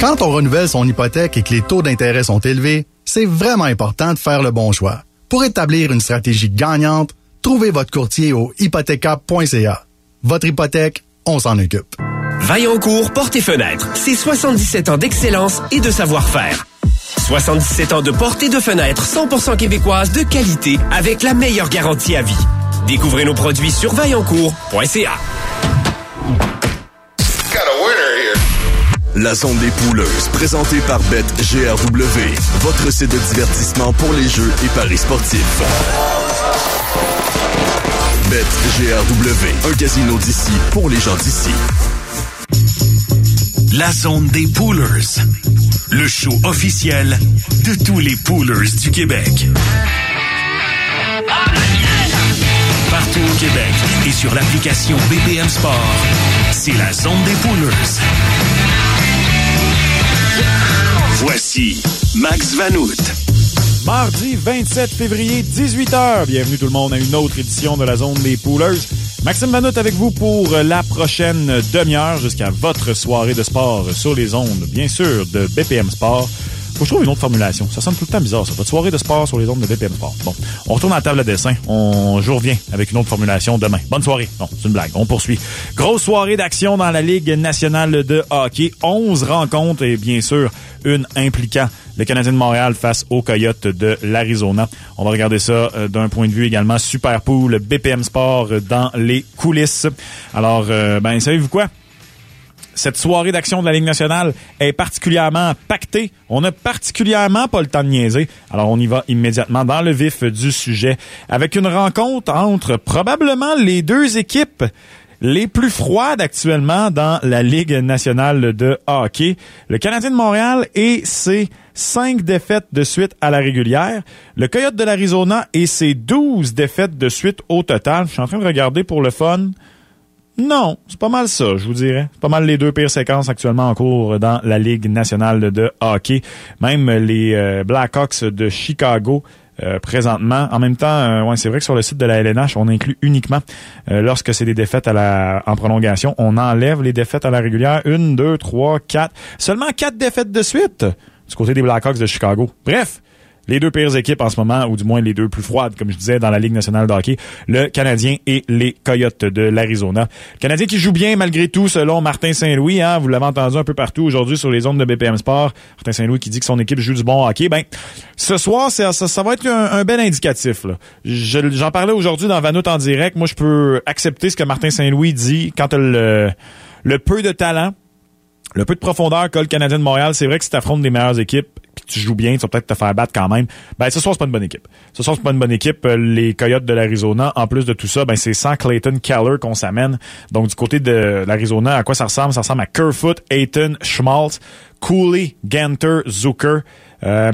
Quand on renouvelle son hypothèque et que les taux d'intérêt sont élevés, c'est vraiment important de faire le bon choix. Pour établir une stratégie gagnante, trouvez votre courtier au hypothéca.ca. Votre hypothèque, on s'en occupe. Vaillancourt Porte et Fenêtres, c'est 77 ans d'excellence et de savoir-faire. 77 ans de porte et de fenêtres 100% québécoises de qualité avec la meilleure garantie à vie. Découvrez nos produits sur vaillancourt.ca. La zone des pouleuses, présentée par BetGRW, votre site de divertissement pour les jeux et paris sportifs. BetGRW, un casino d'ici pour les gens d'ici. La zone des poolers, le show officiel de tous les poolers du Québec. Partout au Québec et sur l'application BPM Sport, c'est la zone des poolers. Voici Max Vanout. Mardi 27 février, 18h. Bienvenue tout le monde à une autre édition de la zone des poolers. Maxime Vanout avec vous pour la prochaine demi-heure jusqu'à votre soirée de sport sur les ondes, bien sûr, de BPM Sport. Faut que je trouve une autre formulation. Ça sonne tout le temps bizarre, ça. Votre soirée de sport sur les ondes de BPM Sport. Bon, on retourne à la table de dessin. On, je reviens avec une autre formulation demain. Bonne soirée. Non, c'est une blague. On poursuit. Grosse soirée d'action dans la Ligue nationale de hockey. 11 rencontres et bien sûr, une impliquant le Canadien de Montréal face aux Coyotes de l'Arizona. On va regarder ça euh, d'un point de vue également Super Pool, BPM Sport dans les coulisses. Alors, euh, ben, savez-vous quoi? Cette soirée d'action de la Ligue nationale est particulièrement pactée. On n'a particulièrement pas le temps de niaiser. Alors, on y va immédiatement dans le vif du sujet avec une rencontre entre probablement les deux équipes les plus froides actuellement dans la Ligue nationale de hockey. Le Canadien de Montréal et ses cinq défaites de suite à la régulière. Le Coyote de l'Arizona et ses 12 défaites de suite au total. Je suis en train de regarder pour le fun. Non, c'est pas mal ça, je vous dirais. C'est pas mal les deux pires séquences actuellement en cours dans la Ligue nationale de hockey. Même les euh, Blackhawks de Chicago euh, présentement. En même temps, euh, ouais, c'est vrai que sur le site de la LNH, on inclut uniquement lorsque c'est des défaites en prolongation, on enlève les défaites à la régulière. Une, deux, trois, quatre. Seulement quatre défaites de suite du côté des Blackhawks de Chicago. Bref, les deux pires équipes en ce moment, ou du moins les deux plus froides, comme je disais, dans la Ligue nationale de hockey, le Canadien et les Coyotes de l'Arizona. Le Canadien qui joue bien malgré tout, selon Martin Saint-Louis. Hein, vous l'avez entendu un peu partout aujourd'hui sur les ondes de BPM Sport. Martin Saint-Louis qui dit que son équipe joue du bon hockey. Ben, ce soir, ça, va être un, bel indicatif. J'en parlais aujourd'hui dans Vanout en direct. Moi, je peux accepter ce que Martin Saint-Louis dit quand le, le peu de talent le peu de profondeur qu'a le Canadien de Montréal, c'est vrai que si tu des meilleures équipes, tu joues bien, tu vas peut-être te faire battre quand même. Ben ce soir c'est pas une bonne équipe. Ce soir c'est pas une bonne équipe. Euh, les Coyotes de l'Arizona, en plus de tout ça, ben c'est sans Clayton Keller qu'on s'amène. Donc du côté de l'Arizona, à quoi ça ressemble? Ça ressemble à Kerfoot, Ayton, Schmaltz, Cooley, Ganter, Zucker, euh,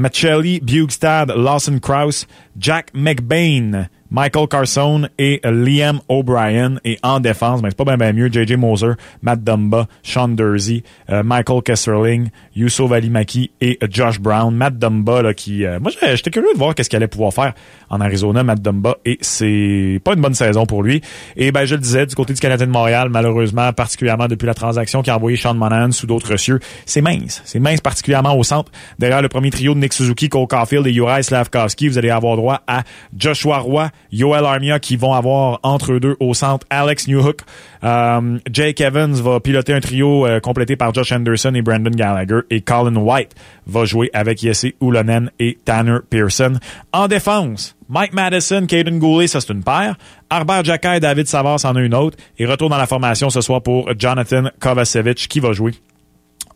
Bugstad, Lawson Krause, Jack McBain. Michael Carson et Liam O'Brien. Et en défense, ben, c'est pas bien mieux, JJ Moser, Matt Dumba, Sean Dursey, euh, Michael Kesserling, Yusuf Alimaki et Josh Brown. Matt Dumba, là, qui... Euh, moi, j'étais curieux de voir qu'est-ce qu'il allait pouvoir faire en Arizona, Matt Dumba, et c'est pas une bonne saison pour lui. Et ben, je le disais, du côté du Canadien de Montréal, malheureusement, particulièrement depuis la transaction qui a envoyé Sean Monahan sous d'autres cieux, c'est mince. C'est mince particulièrement au centre. Derrière le premier trio de Nick Suzuki, Cole Caulfield et Uri Slavkovski, vous allez avoir droit à Joshua Roy, Yoel Armia qui vont avoir entre eux deux au centre Alex Newhook. Euh, Jake Evans va piloter un trio euh, complété par Josh Anderson et Brandon Gallagher. Et Colin White va jouer avec Jesse Ulonen et Tanner Pearson. En défense, Mike Madison, Caden Goulet, ça c'est une paire. Arbert Jacquet et David Savard c'en a une autre. Et retour dans la formation ce soir pour Jonathan Kovacevic qui va jouer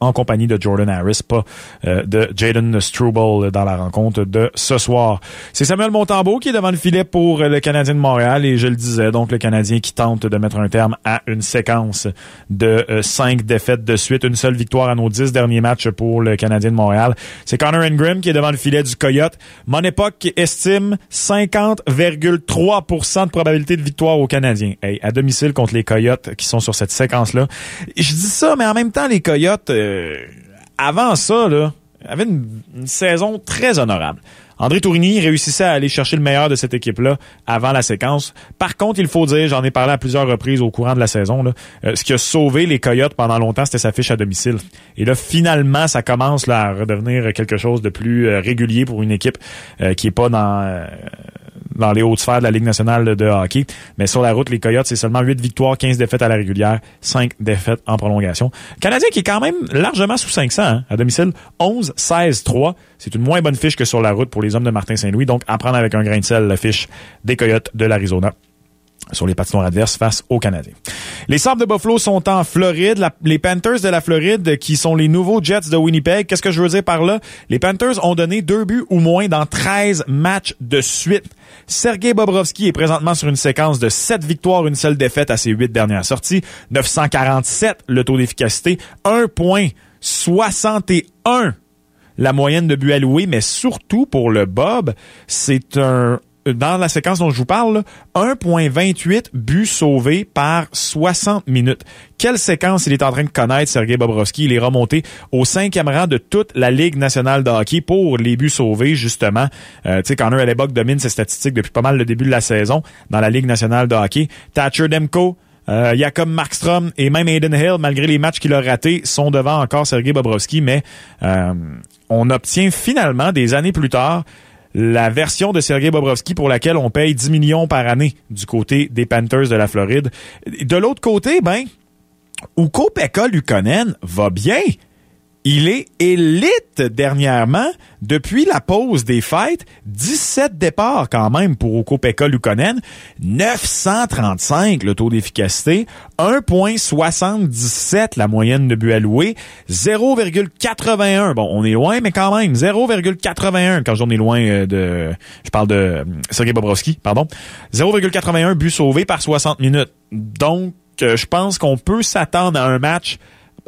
en compagnie de Jordan Harris, pas euh, de Jaden Struble dans la rencontre de ce soir. C'est Samuel Montambeau qui est devant le filet pour le Canadien de Montréal et je le disais, donc le Canadien qui tente de mettre un terme à une séquence de euh, cinq défaites de suite, une seule victoire à nos dix derniers matchs pour le Canadien de Montréal. C'est Connor Ingram qui est devant le filet du Coyote. Mon époque estime 50,3% de probabilité de victoire aux Canadiens. Hey, à domicile contre les Coyotes qui sont sur cette séquence-là. Je dis ça, mais en même temps, les Coyotes... Euh, avant ça, là, avait une, saison très honorable. André Tourigny réussissait à aller chercher le meilleur de cette équipe-là avant la séquence. Par contre, il faut dire, j'en ai parlé à plusieurs reprises au courant de la saison, là, euh, ce qui a sauvé les Coyotes pendant longtemps, c'était sa fiche à domicile. Et là, finalement, ça commence là, à redevenir quelque chose de plus euh, régulier pour une équipe euh, qui est pas dans dans les hautes sphères de la Ligue nationale de hockey. Mais sur la route, les Coyotes, c'est seulement 8 victoires, 15 défaites à la régulière, 5 défaites en prolongation. Canadien qui est quand même largement sous 500 hein, à domicile, 11, 16, 3. C'est une moins bonne fiche que sur la route pour les hommes de Martin Saint-Louis. Donc, à prendre avec un grain de sel la fiche des Coyotes de l'Arizona sur les patinoires adverses face aux Canadiens. Les Sabres de Buffalo sont en Floride. les Panthers de la Floride, qui sont les nouveaux Jets de Winnipeg. Qu'est-ce que je veux dire par là? Les Panthers ont donné deux buts ou moins dans 13 matchs de suite. Sergei Bobrovski est présentement sur une séquence de 7 victoires, une seule défaite à ses 8 dernières sorties. 947 le taux d'efficacité. 1.61 la moyenne de buts alloués, mais surtout pour le Bob, c'est un dans la séquence dont je vous parle, 1.28 buts sauvés par 60 minutes. Quelle séquence il est en train de connaître, Sergei Bobrovski? Il est remonté au cinquième rang de toute la Ligue nationale de hockey pour les buts sauvés, justement. Euh, tu sais, Connor Hellebuck domine ses statistiques depuis pas mal le début de la saison dans la Ligue nationale de hockey. Thatcher Demko, euh, Jakob Markstrom et même Aiden Hill, malgré les matchs qu'il a ratés, sont devant encore Sergei Bobrovski, mais euh, on obtient finalement, des années plus tard, la version de Sergei Bobrovski pour laquelle on paye 10 millions par année du côté des Panthers de la Floride. De l'autre côté, ben, Uko Pekka Lukonen va bien. Il est élite dernièrement. Depuis la pause des fêtes, 17 départs quand même pour Okopeka Lukonen, 935 le taux d'efficacité, 1.77 la moyenne de but alloué, 0,81. Bon, on est loin, mais quand même, 0,81 quand j'en ai loin euh, de... Je parle de euh, Sergei Bobrovski, pardon. 0,81 but sauvé par 60 minutes. Donc, euh, je pense qu'on peut s'attendre à un match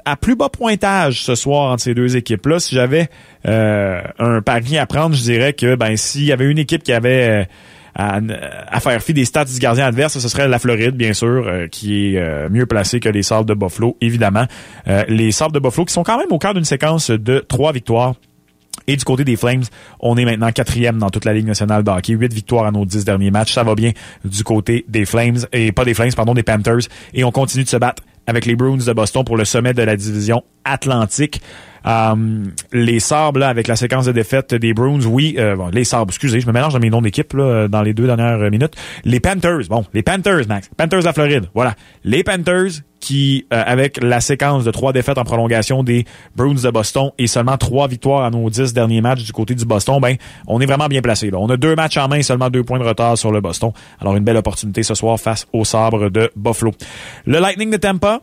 à plus bas pointage ce soir entre ces deux équipes-là. Si j'avais euh, un pari à prendre, je dirais que ben s'il y avait une équipe qui avait euh, à, faire fi des stats du gardien adverse, ce serait la Floride, bien sûr, euh, qui est mieux placée que les Sables de Buffalo, évidemment. les Sables de Buffalo qui sont quand même au cœur d'une séquence de trois victoires et du côté des Flames, on est maintenant quatrième dans toute la Ligue nationale de hockey. Huit victoires à nos dix derniers matchs. Ça va bien du côté des Flames, et pas des Flames, pardon, des Panthers. Et on continue de se battre avec les Bruins de Boston pour le sommet de la division Atlantique. Euh, les Sabres, là, avec la séquence de défaite des Bruins, oui, euh, bon, les Sabres, excusez, je me mélange dans mes noms d'équipe dans les deux dernières minutes. Les Panthers, bon, les Panthers, Max. Panthers de la Floride, voilà. Les Panthers qui, euh, avec la séquence de trois défaites en prolongation des Bruins de Boston et seulement trois victoires à nos dix derniers matchs du côté du Boston, ben, on est vraiment bien placé. On a deux matchs en main et seulement deux points de retard sur le Boston. Alors, une belle opportunité ce soir face aux Sabres de Buffalo. Le Lightning de Tampa,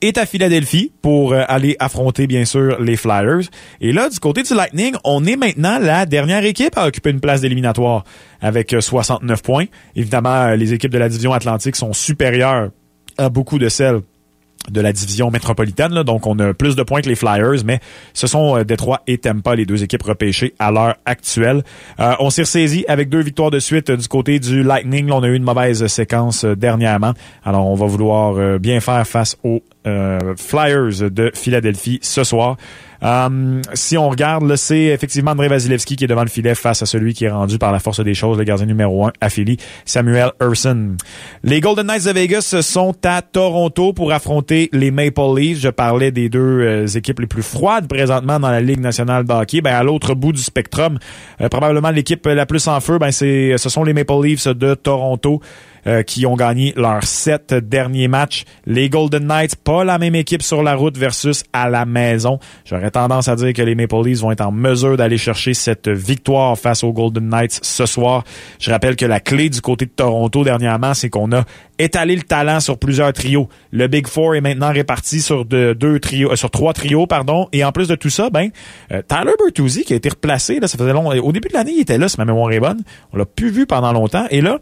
est à Philadelphie pour euh, aller affronter, bien sûr, les Flyers. Et là, du côté du Lightning, on est maintenant la dernière équipe à occuper une place d'éliminatoire avec 69 euh, points. Évidemment, euh, les équipes de la division Atlantique sont supérieures à beaucoup de celles de la division métropolitaine. Donc, on a plus de points que les Flyers, mais ce sont euh, Détroit et Tampa, les deux équipes repêchées à l'heure actuelle. Euh, on s'est ressaisi avec deux victoires de suite du côté du Lightning. on a eu une mauvaise séquence euh, dernièrement. Alors, on va vouloir bien faire face aux Flyers de Philadelphie ce soir. Euh, si on regarde, c'est effectivement André Vasilevski qui est devant le filet face à celui qui est rendu par la force des choses, le gardien numéro un à Samuel Urson. Les Golden Knights de Vegas sont à Toronto pour affronter les Maple Leafs. Je parlais des deux euh, équipes les plus froides présentement dans la Ligue nationale de hockey. Ben, à l'autre bout du spectrum, euh, probablement l'équipe la plus en feu, ben, c'est, ce sont les Maple Leafs de Toronto. Euh, qui ont gagné leurs sept derniers matchs. Les Golden Knights, pas la même équipe sur la route versus à la maison. J'aurais tendance à dire que les Maple Leafs vont être en mesure d'aller chercher cette victoire face aux Golden Knights ce soir. Je rappelle que la clé du côté de Toronto dernièrement, c'est qu'on a étalé le talent sur plusieurs trios. Le Big Four est maintenant réparti sur de, deux trios, euh, sur trois trios, pardon. Et en plus de tout ça, ben, euh, Tyler Bertuzzi qui a été replacé, là, ça faisait long. Au début de l'année, il était là, si ma mémoire est bonne. On l'a plus vu pendant longtemps. Et là,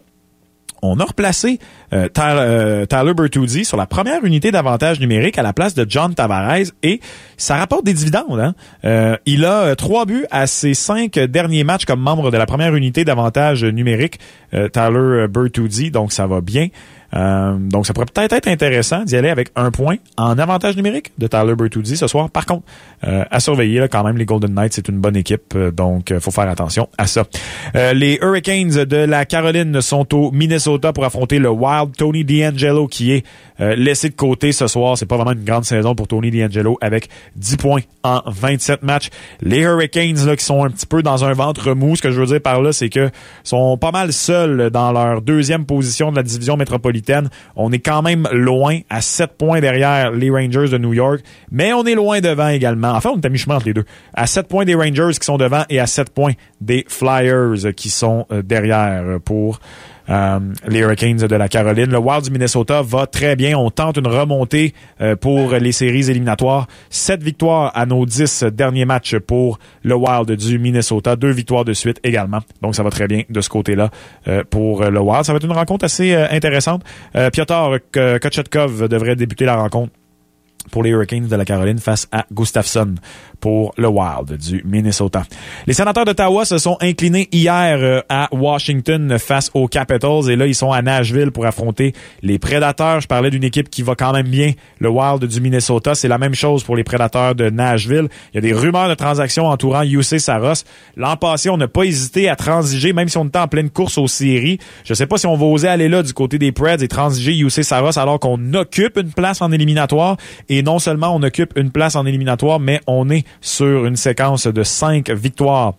on a replacé euh, euh, Tyler, Bertuzzi sur la première unité d'avantage numérique à la place de John Tavares et ça rapporte des dividendes. Hein? Euh, il a trois buts à ses cinq derniers matchs comme membre de la première unité d'avantage numérique, Tyler Bertuzzi, donc ça va bien. Donc, ça pourrait peut-être être intéressant d'y aller avec un point en avantage numérique de Tyler Bertuzzi ce soir. Par contre, à surveiller là, quand même, les Golden Knights, c'est une bonne équipe, donc faut faire attention à ça. les Hurricanes de la Caroline sont au Minnesota pour affronter le Wild Tony D'Angelo qui est laissé de côté ce soir. C'est pas vraiment une grande saison pour Tony D'Angelo avec 10 points en 27 matchs. Les Hurricanes là, qui sont un petit peu dans un ventre mou, ce que je veux dire par là, c'est que sont pas mal seuls dans leur deuxième position de la division métropolitaine. On est quand même loin, à 7 points derrière les Rangers de New York, mais on est loin devant également. Enfin, on est à mi-chemin entre les deux. À 7 points des Rangers qui sont devant et à 7 points des Flyers qui sont euh, derrière pour euh, les Hurricanes de la Caroline. Le Wild du Minnesota va très bien. On tente une remontée euh, pour les séries éliminatoires. Sept victoires à nos dix derniers matchs pour le Wild du Minnesota. Deux victoires de suite également. Donc ça va très bien de ce côté-là euh, pour le Wild. Ça va être une rencontre assez intéressante. Piotr Kochetkov devrait débuter la rencontre pour les Hurricanes de la Caroline face à Gustafsson pour le Wild du Minnesota. Les sénateurs d'Ottawa se sont inclinés hier euh, à Washington face aux Capitals et là ils sont à Nashville pour affronter les Prédateurs. Je parlais d'une équipe qui va quand même bien, le Wild du Minnesota. C'est la même chose pour les Prédateurs de Nashville. Il y a des rumeurs de transactions entourant UC Saros. L'an passé, on n'a pas hésité à transiger, même si on était en pleine course aux séries. Je sais pas si on va oser aller là du côté des Preds et transiger UC Saros alors qu'on occupe une place en éliminatoire et non seulement on occupe une place en éliminatoire, mais on est sur une séquence de cinq victoires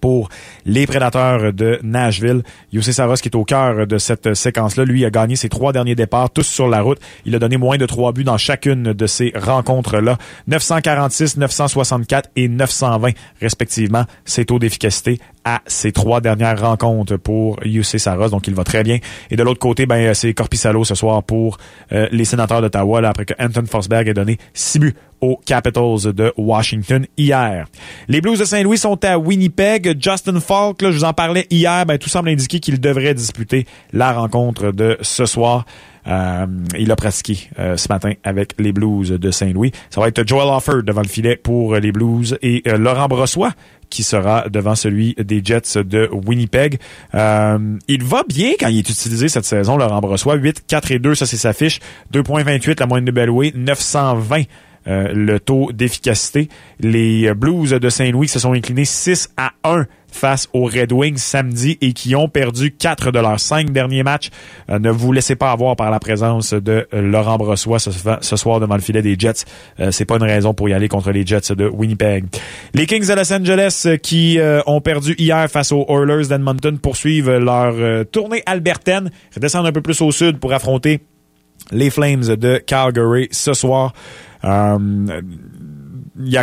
pour les prédateurs de Nashville. Youssef Saros qui est au cœur de cette séquence-là. Lui a gagné ses trois derniers départs, tous sur la route. Il a donné moins de trois buts dans chacune de ces rencontres-là. 946, 964 et 920 respectivement. Ses taux d'efficacité à ces trois dernières rencontres pour UC Saros. Donc, il va très bien. Et de l'autre côté, ben, c'est Corpissalo ce soir pour euh, les sénateurs d'Ottawa, après que Anton Forsberg ait donné six buts aux Capitals de Washington hier. Les Blues de Saint-Louis sont à Winnipeg. Justin Falk, là, je vous en parlais hier, ben, tout semble indiquer qu'il devrait disputer la rencontre de ce soir. Euh, il a pratiqué euh, ce matin avec les Blues de Saint-Louis. Ça va être Joel Offer devant le filet pour les Blues et Laurent Brossois qui sera devant celui des Jets de Winnipeg. Euh, il va bien quand il est utilisé cette saison, Laurent Brossois. 8, 4 et 2, ça c'est sa fiche. 2.28 la moyenne de Bellway. 920 euh, le taux d'efficacité. Les Blues de Saint-Louis se sont inclinés 6 à 1 face aux Red Wings samedi et qui ont perdu quatre de leurs cinq derniers matchs. Euh, ne vous laissez pas avoir par la présence de euh, Laurent Brossois ce, soir devant le filet des Jets. Euh, c'est pas une raison pour y aller contre les Jets de Winnipeg. Les Kings de Los Angeles qui ont perdu hier face aux Oilers d'Edmonton poursuivent leur tournée albertaine, redescendent un peu plus au sud pour affronter les Flames de Calgary ce soir a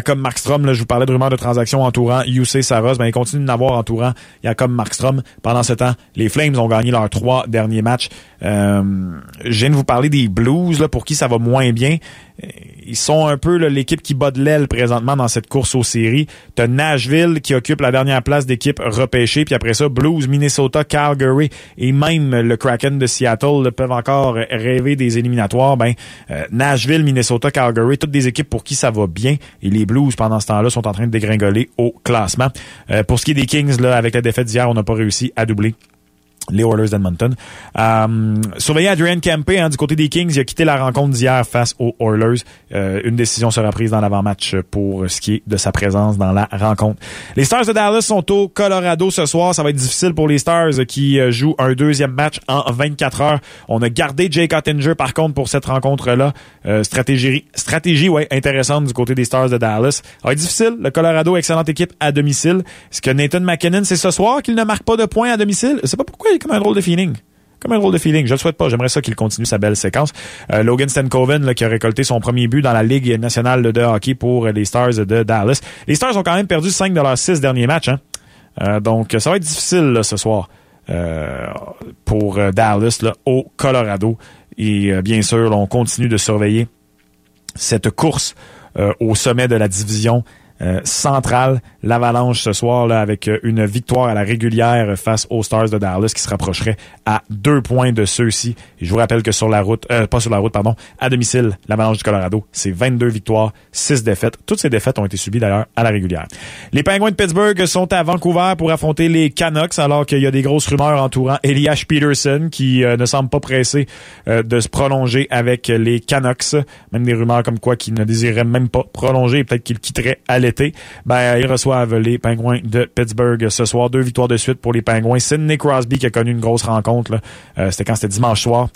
comme Markstrom, là, je vous parlais de rumeurs de transactions entourant UC Saros, ben, il continue d'avoir entourant comme Markstrom. Pendant ce temps, les Flames ont gagné leurs trois derniers matchs. Euh, je viens de vous parler des Blues, là, pour qui ça va moins bien. Ils sont un peu l'équipe qui bat de l'aile présentement dans cette course aux séries. T'as Nashville qui occupe la dernière place d'équipe repêchée, puis après ça, Blues, Minnesota, Calgary et même le Kraken de Seattle peuvent encore rêver des éliminatoires. Ben, euh, Nashville, Minnesota, Calgary, toutes des équipes pour qui ça va bien. Et les Blues, pendant ce temps-là, sont en train de dégringoler au classement. Euh, pour ce qui est des Kings, là, avec la défaite d'hier, on n'a pas réussi à doubler les Oilers d'Edmonton. Euh, surveillez Adrian Kempe hein, du côté des Kings. Il a quitté la rencontre d'hier face aux Oilers. Euh, une décision sera prise dans l'avant-match pour ce qui est de sa présence dans la rencontre. Les Stars de Dallas sont au Colorado ce soir. Ça va être difficile pour les Stars qui euh, jouent un deuxième match en 24 heures. On a gardé Jake Ottinger par contre pour cette rencontre-là. Euh, stratégie, stratégie ouais, intéressante du côté des Stars de Dallas. Ça va être difficile. Le Colorado, excellente équipe à domicile. Est-ce que Nathan McKinnon, c'est ce soir qu'il ne marque pas de points à domicile? Je sais pas pourquoi comme un drôle de feeling comme un drôle de feeling. Je le souhaite pas. J'aimerais ça qu'il continue sa belle séquence. Euh, Logan Stankoven, qui a récolté son premier but dans la Ligue nationale de hockey pour les Stars de Dallas. Les Stars ont quand même perdu 5 de leurs 6 derniers matchs. Hein? Euh, donc, ça va être difficile ce soir euh, pour Dallas au Colorado. Et bien sûr, on continue de surveiller cette course au sommet de la division euh, centrale. L'Avalanche ce soir là, avec euh, une victoire à la régulière face aux Stars de Dallas qui se rapprocherait à deux points de ceux-ci. Je vous rappelle que sur la route, euh, pas sur la route, pardon, à domicile, l'Avalanche du Colorado, c'est 22 victoires, 6 défaites. Toutes ces défaites ont été subies d'ailleurs à la régulière. Les Penguins de Pittsburgh sont à Vancouver pour affronter les Canucks alors qu'il y a des grosses rumeurs entourant Elias Peterson qui ne semble pas pressé de se prolonger avec les Canucks. Même des rumeurs comme quoi qu'il ne désirerait même pas prolonger et peut-être qu'il quitterait à l'été. Ben, ils reçoivent les Penguins de Pittsburgh ce soir. Deux victoires de suite pour les Penguins. Sidney Crosby qui a connu une grosse rencontre. Euh, c'était quand c'était dimanche soir.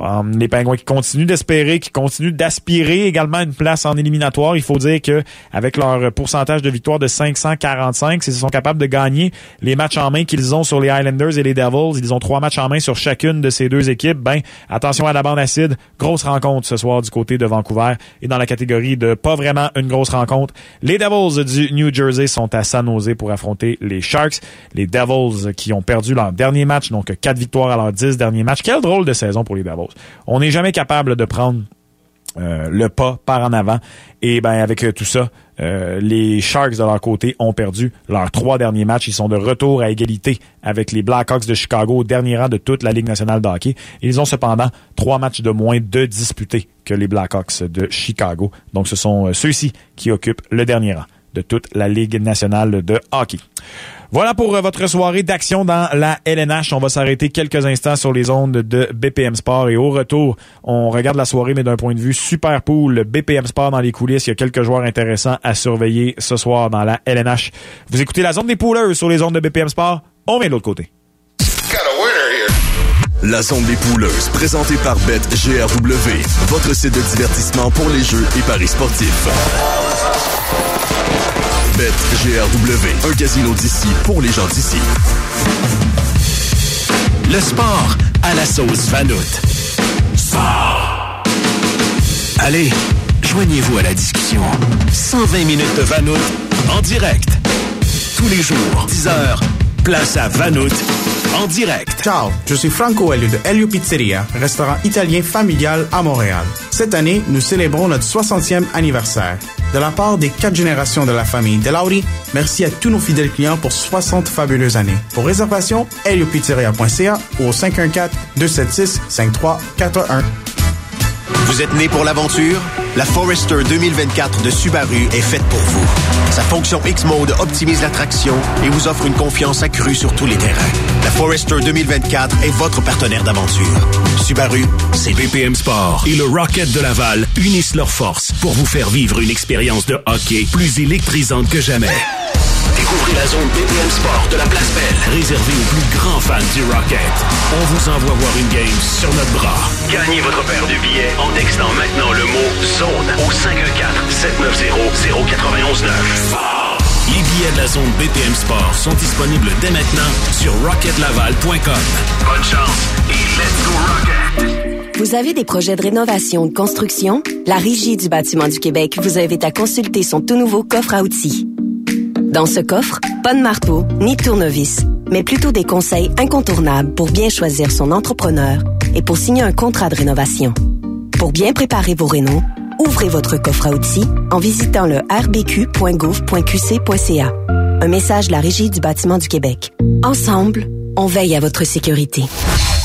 Um, les Pingouins qui continuent d'espérer, qui continuent d'aspirer également une place en éliminatoire. Il faut dire que avec leur pourcentage de victoire de 545, s'ils sont capables de gagner les matchs en main qu'ils ont sur les Highlanders et les Devils, ils ont trois matchs en main sur chacune de ces deux équipes. Ben, attention à la bande acide. Grosse rencontre ce soir du côté de Vancouver et dans la catégorie de pas vraiment une grosse rencontre. Les Devils du New Jersey sont à San Jose pour affronter les Sharks. Les Devils qui ont perdu leur dernier match, donc quatre victoires à leurs dix derniers matchs. Quel drôle de saison pour les Devils. On n'est jamais capable de prendre euh, le pas par en avant. Et ben avec tout ça, euh, les Sharks de leur côté ont perdu leurs trois derniers matchs. Ils sont de retour à égalité avec les Blackhawks de Chicago au dernier rang de toute la Ligue nationale de hockey. Ils ont cependant trois matchs de moins de disputés que les Blackhawks de Chicago. Donc ce sont ceux-ci qui occupent le dernier rang de toute la Ligue nationale de hockey. Voilà pour euh, votre soirée d'action dans la LNH. On va s'arrêter quelques instants sur les ondes de BPM Sport et au retour, on regarde la soirée mais d'un point de vue super pool. BPM Sport dans les coulisses, il y a quelques joueurs intéressants à surveiller ce soir dans la LNH. Vous écoutez la zone des poolers sur les ondes de BPM Sport. On vient de l'autre côté. La zone des pouleuses, présentée par BetGRW, votre site de divertissement pour les jeux et paris sportifs. BetGRW, un casino d'ici pour les gens d'ici. Le sport à la sauce Vanout. Sport. Allez, joignez-vous à la discussion. 120 minutes de Vanout en direct. Tous les jours, 10 heures, place à Vanout en direct. Ciao, je suis Franco Elio de Elio Pizzeria, restaurant italien familial à Montréal. Cette année, nous célébrons notre 60e anniversaire. De la part des quatre générations de la famille Delauri, merci à tous nos fidèles clients pour 60 fabuleuses années. Pour réservation, heliopizzeria.ca ou au 514-276-5341. Vous êtes né pour l'aventure? La Forester 2024 de Subaru est faite pour vous. Sa fonction X-Mode optimise la traction et vous offre une confiance accrue sur tous les terrains. La Forester 2024 est votre partenaire d'aventure. Subaru, c'est BPM Sport et le Rocket de Laval unissent leurs forces pour vous faire vivre une expérience de hockey plus électrisante que jamais. Découvrez la zone BPM Sport de la Place Belle. Réservée aux plus grands fans du Rocket. On vous envoie voir une game sur notre bras. Gagnez votre paire de billets en textant maintenant le mot ZONE au 514-790-0919. Les billets de la zone BPM Sport sont disponibles dès maintenant sur rocketlaval.com. Bonne chance et let's go Rocket! Vous avez des projets de rénovation ou de construction? La Régie du bâtiment du Québec vous invite à consulter son tout nouveau coffre à outils. Dans ce coffre, pas de marteau ni tournevis, mais plutôt des conseils incontournables pour bien choisir son entrepreneur et pour signer un contrat de rénovation. Pour bien préparer vos rénaux, ouvrez votre coffre à outils en visitant le rbq.gouv.qc.ca. Un message de la Régie du bâtiment du Québec. Ensemble, on veille à votre sécurité.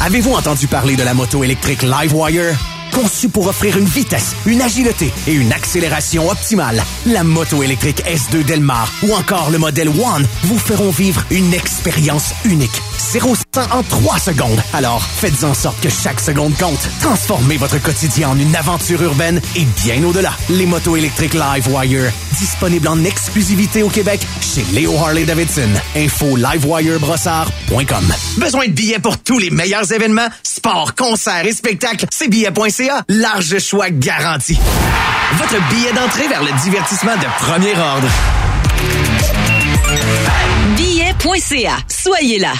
Avez-vous entendu parler de la moto électrique Livewire? Conçue pour offrir une vitesse, une agilité et une accélération optimale, la moto électrique S2 Delmar ou encore le modèle One vous feront vivre une expérience unique. 0 en 3 secondes. Alors, faites en sorte que chaque seconde compte. Transformez votre quotidien en une aventure urbaine et bien au-delà. Les motos électriques Livewire, disponibles en exclusivité au Québec chez Léo Harley-Davidson. Info livewirebrossard.com. Besoin de billets pour tous les meilleurs événements? Sport, concerts et spectacles? C'est billets.ca. Large choix garanti. Votre billet d'entrée vers le divertissement de premier ordre. Billet.ca. Soyez là.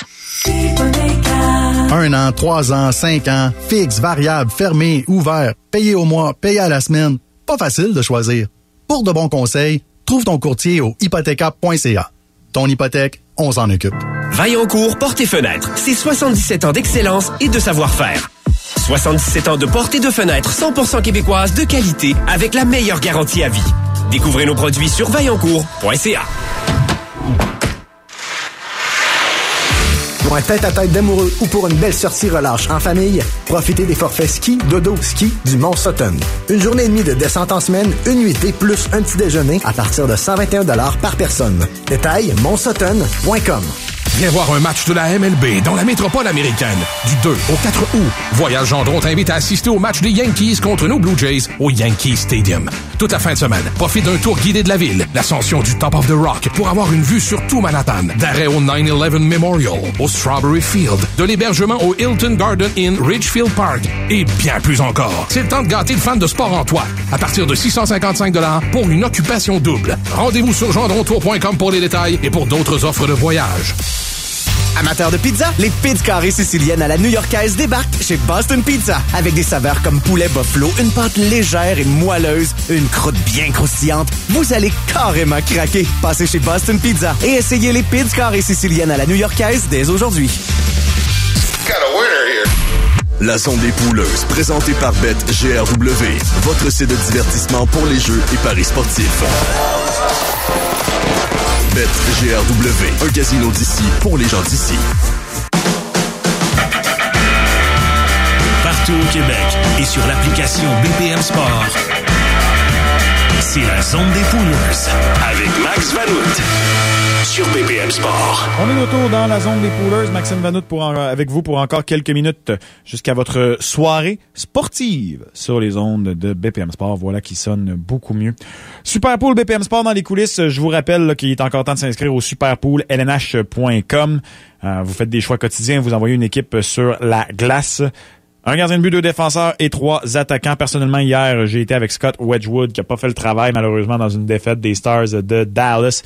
Un an, trois ans, cinq ans, fixe, variable, fermé, ouvert, payé au mois, payé à la semaine. Pas facile de choisir. Pour de bons conseils, trouve ton courtier au hypothéca.ca. Ton hypothèque, on s'en occupe. Vaillancourt Porte et Fenêtres, c'est 77 ans d'excellence et de savoir-faire. 77 ans de porte et de fenêtres 100% québécoises de qualité avec la meilleure garantie à vie. Découvrez nos produits sur vaillancourt.ca. Pour un tête-à-tête d'amoureux ou pour une belle sortie relâche en famille, profitez des forfaits ski, dodo, ski du Mont Sutton. Une journée et demie de descente en semaine, une nuitée plus un petit déjeuner à partir de 121 par personne. Détail, montsutton.com. Viens voir un match de la MLB dans la métropole américaine du 2 au 4 août. Voyage Gendron t'invite à assister au match des Yankees contre nos Blue Jays au Yankee Stadium. Toute la fin de semaine, profite d'un tour guidé de la ville, l'ascension du Top of the Rock pour avoir une vue sur tout Manhattan, d'arrêt au 9-11 Memorial, au Strawberry Field, de l'hébergement au Hilton Garden Inn Ridgefield Park et bien plus encore. C'est le temps de gâter le fan de sport en toi. À partir de 655 pour une occupation double. Rendez-vous sur gendrontour.com pour les détails et pour d'autres offres de voyage. Amateurs de pizza, les pizzas carrées siciliennes à la new-yorkaise débarquent chez Boston Pizza. Avec des saveurs comme poulet buffalo, une pâte légère et moelleuse, une croûte bien croustillante, vous allez carrément craquer. Passez chez Boston Pizza et essayez les pizzas carrées siciliennes à la new-yorkaise dès aujourd'hui. La zone des pouleuses, présentée par BetGRW, votre site de divertissement pour les jeux et paris sportifs. BetGRW, un casino d'ici pour les gens d'ici. Partout au Québec et sur l'application BPM Sport. C'est la zone des avec Max Vanout sur BPM Sport. On est de retour dans la zone des poolers. Maxime Vanout pour avec vous pour encore quelques minutes jusqu'à votre soirée sportive sur les ondes de BPM Sport. Voilà qui sonne beaucoup mieux. Super Pool BPM Sport dans les coulisses. Je vous rappelle qu'il est encore temps de s'inscrire au superpool.lnh.com. Euh, vous faites des choix quotidiens. Vous envoyez une équipe sur la glace. Un gardien de but, deux défenseurs et trois attaquants. Personnellement, hier, j'ai été avec Scott Wedgwood qui a pas fait le travail, malheureusement, dans une défaite des Stars de Dallas.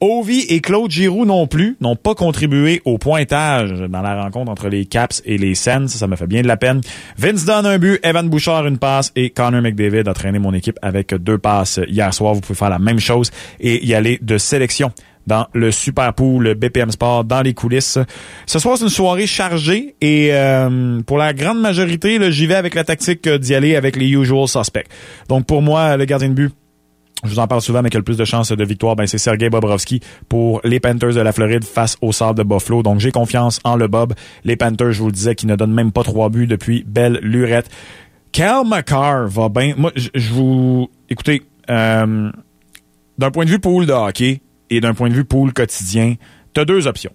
Ovi et Claude Giroux non plus n'ont pas contribué au pointage dans la rencontre entre les Caps et les Sens. Ça me fait bien de la peine. Vince donne un but, Evan Bouchard une passe et Connor McDavid a traîné mon équipe avec deux passes hier soir. Vous pouvez faire la même chose et y aller de sélection dans le Super Pool BPM Sport dans les coulisses. Ce soir, c'est une soirée chargée et euh, pour la grande majorité, j'y vais avec la tactique euh, d'y aller avec les usual suspects. Donc pour moi, le gardien de but, je vous en parle souvent, mais qui a le plus de chances de victoire, ben c'est Sergei Bobrovski pour les Panthers de la Floride face au Sables de Buffalo. Donc j'ai confiance en le Bob. Les Panthers, je vous le disais, qui ne donnent même pas trois buts depuis belle lurette. Cal McCarr va bien. Moi, je vous... Écoutez, euh, d'un point de vue pool de hockey et d'un point de vue pool quotidien, t'as deux options.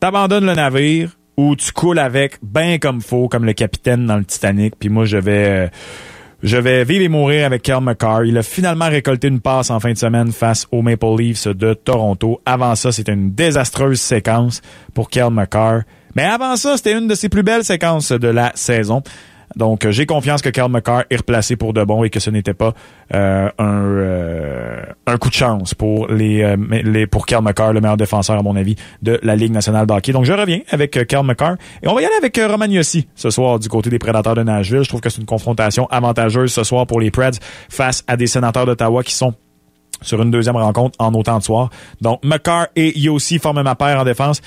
T'abandonnes le navire ou tu coules avec ben comme faux, comme le capitaine dans le Titanic. Puis moi, je vais... euh, je vais vivre et mourir avec Cal McCarr. Il a finalement récolté une passe en fin de semaine face aux Maple Leafs de Toronto. Avant ça, c'était une désastreuse séquence pour Cal McCarr. Mais avant ça, c'était une de ses plus belles séquences de la saison. Donc, euh, j'ai confiance que Cal McCarr est replacé pour de bon et que ce n'était pas euh, un, un coup de chance pour les, euh, pour Cal McCarr, le meilleur défenseur, à mon avis, de la Ligue nationale de. Donc, je reviens avec euh, Cal McCarr. Et on va y aller avec euh, Roman Yossi ce soir du côté des Prédateurs de Nashville. Je trouve que c'est une confrontation avantageuse ce soir pour les Preds face à des sénateurs d'Ottawa qui sont sur une deuxième rencontre en autant de soirs. Donc, McCarr et Yossi forment ma paire en défense.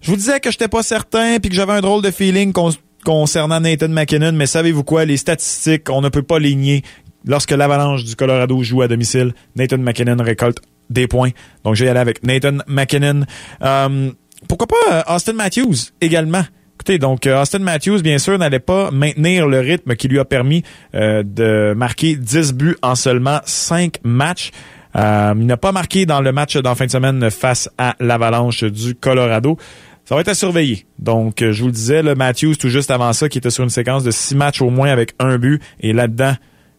Je vous disais que j'étais pas certain puis que j'avais un drôle de feeling con- concernant Nathan McKinnon, mais savez-vous quoi? Les statistiques, on ne peut pas les nier. Lorsque l'Avalanche du Colorado joue à domicile, Nathan McKinnon récolte des points. Donc, je vais y aller avec Nathan McKinnon. Euh, pourquoi pas euh, Austin Matthews également? Écoutez, donc euh, Austin Matthews, bien sûr, n'allait pas maintenir le rythme qui lui a permis de marquer 10 buts en seulement 5 matchs. Il n'a pas marqué dans le match d'en fin de semaine face à l'Avalanche du Colorado. Ça va être à surveiller. Donc, je vous le disais, le Matthews, tout juste avant ça, qui était sur une séquence de 6 matchs au moins avec un but. Et là-dedans,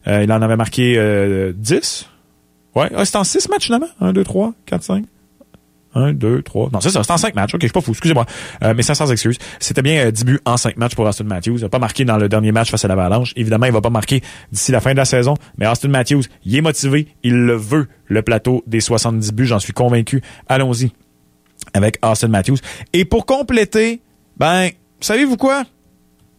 euh, il en avait marqué euh, 10. Ouais, ah, c'était en 6 matchs finalement. 1, 2, 3, 4, 5. 1, 2, 3. Non, c'est ça, c'est en 5 matchs. Ok, je suis pas fou, excusez-moi. Euh, mais ça sans excuse. C'était bien euh, 10 buts en 5 matchs pour Austin Matthews. Il n'a pas marqué dans le dernier match face à l'Avalanche. Évidemment, il va pas marquer d'ici la fin de la saison. Mais Austin Matthews, il est motivé. Il le veut, le plateau des 70 buts. J'en suis convaincu. Allons-y avec Austin Matthews. Et pour compléter, ben, savez-vous quoi?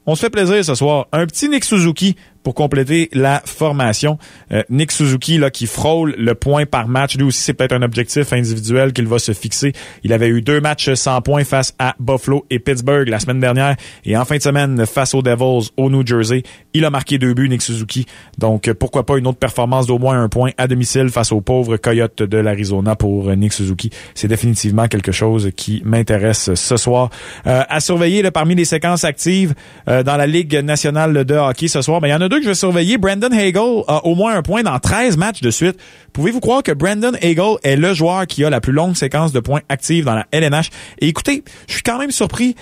On se fait plaisir ce soir. Un petit Nick Suzuki pour compléter la formation. Euh, Nick Suzuki, là, qui frôle le point par match. Lui aussi, c'est peut-être un objectif individuel qu'il va se fixer. Il avait eu deux matchs sans points face à Buffalo et Pittsburgh la semaine dernière. Et en fin de semaine, face aux Devils au New Jersey, il a marqué deux buts, Nick Suzuki. Donc, euh, pourquoi pas une autre performance d'au moins un point à domicile face aux pauvres Coyotes de l'Arizona pour euh, Nick Suzuki. C'est définitivement quelque chose qui m'intéresse ce soir. Euh, à surveiller là, parmi les séquences actives dans la Ligue nationale de hockey ce soir, ben, il y en a que je vais surveiller. Brandon Hagel a au moins un point dans 13 matchs de suite. Pouvez-vous croire que Brandon Hagel est le joueur qui a la plus longue séquence de points actifs dans la LNH? Et écoutez, je suis quand même surpris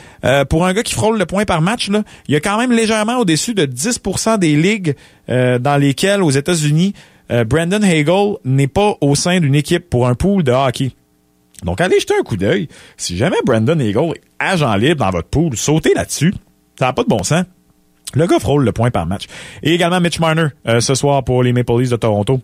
pour un gars qui frôle le point par match. Il y a quand même légèrement au-dessus de 10% des ligues dans lesquelles aux États-Unis euh, Brandon Hagel n'est pas au sein d'une équipe pour un pool de hockey. Donc, allez jeter un coup d'œil. Si jamais Brandon Hagel est agent libre dans votre pool, sautez là-dessus. Ça n'a pas de bon sens. Le gars frôle le point par match. Et également Mitch Marner euh, ce soir pour les Maple Leafs de Toronto.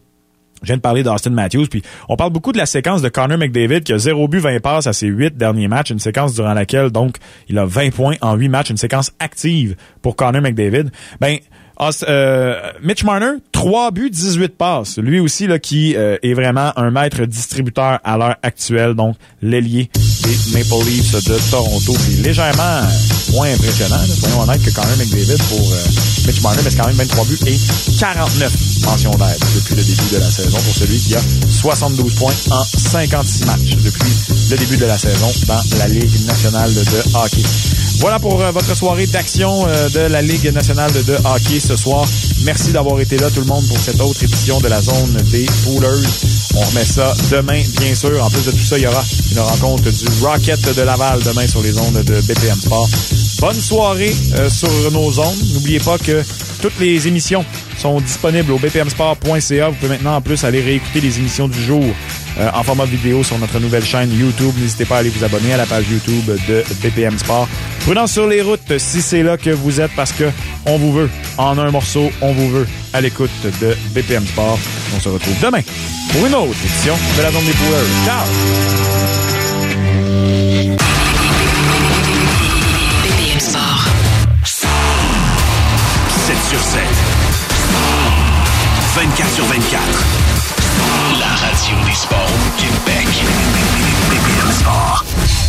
Je viens de parler d'Austin Matthews, puis on parle beaucoup de la séquence de Connor McDavid qui a 0 but, 20 passes à ses 8 derniers matchs, une séquence durant laquelle, donc, il a 20 points en 8 matchs, une séquence active pour Connor McDavid. Ben, euh, Mitch Marner, 3 buts, 18 passes. Lui aussi là, qui euh, est vraiment un maître distributeur à l'heure actuelle, donc l'ailier des Maple Leafs de Toronto. Puis légèrement moins impressionnant, là, soyons honnêtes, que quand même McDavid pour euh, Mitch Marner, mais c'est quand même 23 buts et 49 mentions d'aide depuis le début de la saison pour celui qui a 72 points en 56 matchs depuis le début de la saison dans la Ligue nationale de hockey. Voilà pour votre soirée d'action de la Ligue nationale de hockey ce soir. Merci d'avoir été là tout le monde pour cette autre édition de la zone des Poolers. On remet ça demain, bien sûr. En plus de tout ça, il y aura une rencontre du Rocket de Laval demain sur les ondes de BPM Sport. Bonne soirée euh, sur nos ondes. N'oubliez pas que toutes les émissions sont disponibles au bpmsport.ca. Vous pouvez maintenant en plus aller réécouter les émissions du jour euh, en format vidéo sur notre nouvelle chaîne YouTube. N'hésitez pas à aller vous abonner à la page YouTube de BPM Sport. Prudence sur les routes si c'est là que vous êtes parce que on vous veut. En un morceau, on vous veut à l'écoute de BPM Sport. On se retrouve demain pour une autre édition de la Zone des Pouleurs. Ciao! Sur 7. 24 sur 24. La radio des sports au Québec. Sport.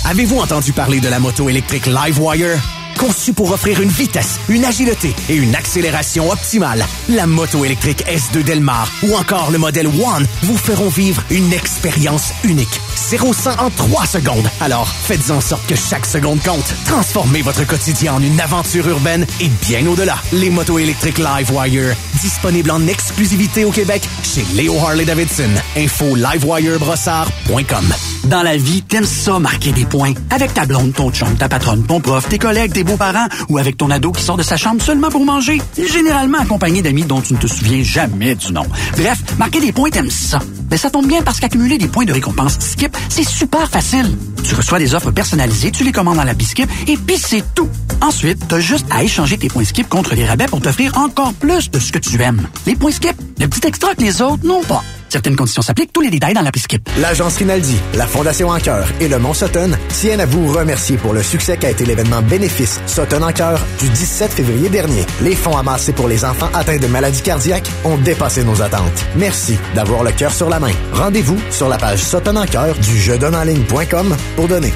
Avez-vous entendu parler de la moto électrique Livewire? Conçue pour offrir une vitesse, une agilité et une accélération optimale, la moto électrique S2 Delmar ou encore le modèle One vous feront vivre une expérience unique. 0 100 en 3 secondes. Alors, faites en sorte que chaque seconde compte. Transformez votre quotidien en une aventure urbaine et bien au-delà. Les motos électriques Livewire, disponibles en exclusivité au Québec chez Léo Harley-Davidson. Info livewirebrossard.com. Dans la vie, t'aimes ça marquer des points. Avec ta blonde, ton chum, ta patronne, ton prof, tes collègues, tes beaux-parents ou avec ton ado qui sort de sa chambre seulement pour manger. Généralement accompagné d'amis dont tu ne te souviens jamais du nom. Bref, marquer des points, t'aimes ça. Mais ça tombe bien parce qu'accumuler des points de récompense Skip, c'est super facile. Tu reçois des offres personnalisées, tu les commandes dans la Skip et puis c'est tout. Ensuite, t'as juste à échanger tes points Skip contre des rabais pour t'offrir encore plus de ce que tu aimes. Les points Skip, le petit extra que les autres n'ont pas. Certaines conditions s'appliquent, tous les détails dans la Skip. L'agence Rinaldi, la Fondation En Cœur et le Mont Sutton tiennent à vous remercier pour le succès qu'a été l'événement bénéfice Sutton En Cœur du 17 février dernier. Les fonds amassés pour les enfants atteints de maladies cardiaques ont dépassé nos attentes. Merci d'avoir le cœur sur la main. Rendez-vous sur la page Sutton En Cœur du jeudonnenligne.com pour donner.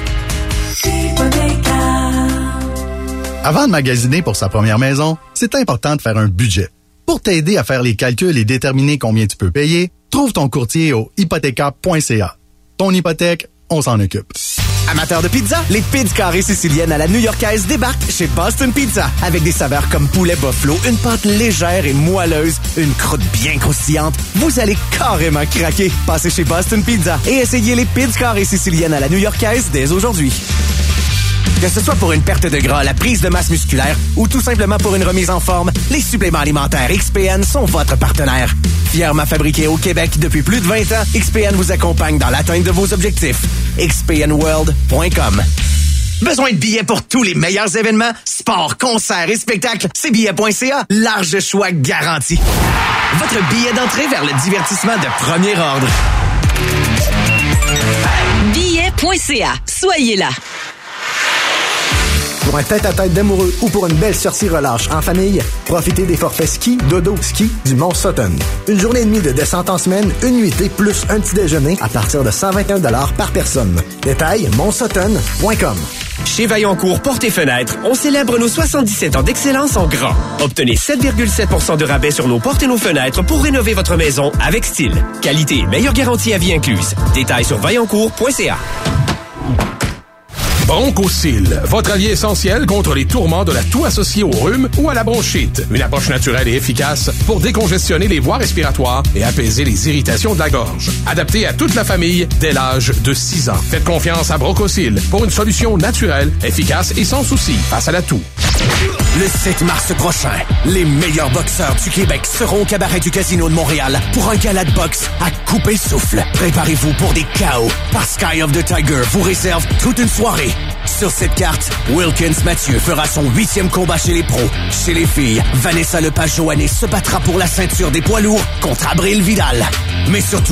Avant de magasiner pour sa première maison, c'est important de faire un budget. Pour t'aider à faire les calculs et déterminer combien tu peux payer, trouve ton courtier au hypothéca.ca. Ton hypothèque, on s'en occupe. Amateurs de pizza, les pizzas carrées siciliennes à la new-yorkaise débarquent chez Boston Pizza. Avec des saveurs comme poulet buffalo, une pâte légère et moelleuse, une croûte bien croustillante, vous allez carrément craquer. Passez chez Boston Pizza et essayez les pizzas carrées siciliennes à la new-yorkaise dès aujourd'hui. Que ce soit pour une perte de gras, la prise de masse musculaire ou tout simplement pour une remise en forme, les suppléments alimentaires XPN sont votre partenaire. Fièrement fabriqués au Québec depuis plus de 20 ans, XPN vous accompagne dans l'atteinte de vos objectifs. XPNWorld.com Besoin de billets pour tous les meilleurs événements? Sport, concerts et spectacles? C'est billet.ca. Large choix garanti. Votre billet d'entrée vers le divertissement de premier ordre. Billet.ca. Soyez là. Pour un tête-à-tête d'amoureux ou pour une belle sortie relâche en famille, profitez des forfaits ski, dodo, ski du Mont Sutton. Une journée et demie de descente en semaine, une nuitée plus un petit déjeuner à partir de 121 par personne. Détail, montsutton.com. Chez Vaillancourt Portes et Fenêtres, on célèbre nos 77 ans d'excellence en grand. Obtenez 7,7% de rabais sur nos portes et nos fenêtres pour rénover votre maison avec style. Qualité et meilleure garantie à vie incluse. Détails sur vaillancourt.ca. Bronchosil, votre allié essentiel contre les tourments de la toux associée au rhume ou à la bronchite. Une approche naturelle et efficace pour décongestionner les voies respiratoires et apaiser les irritations de la gorge. Adapté à toute la famille dès l'âge de 6 ans. Faites confiance à Bronchosil pour une solution naturelle, efficace et sans souci face à la toux. Le 7 mars prochain, les meilleurs boxeurs du Québec seront au cabaret du Casino de Montréal pour un gala de boxe à couper le souffle. Préparez-vous pour des chaos, parce Sky of the Tiger vous réserve toute une soirée. Sur cette carte, Wilkins Mathieu fera son huitième combat chez les pros. Chez les filles, Vanessa Lepage-Joannet se battra pour la ceinture des poids lourds contre Abril Vidal. Mais surtout,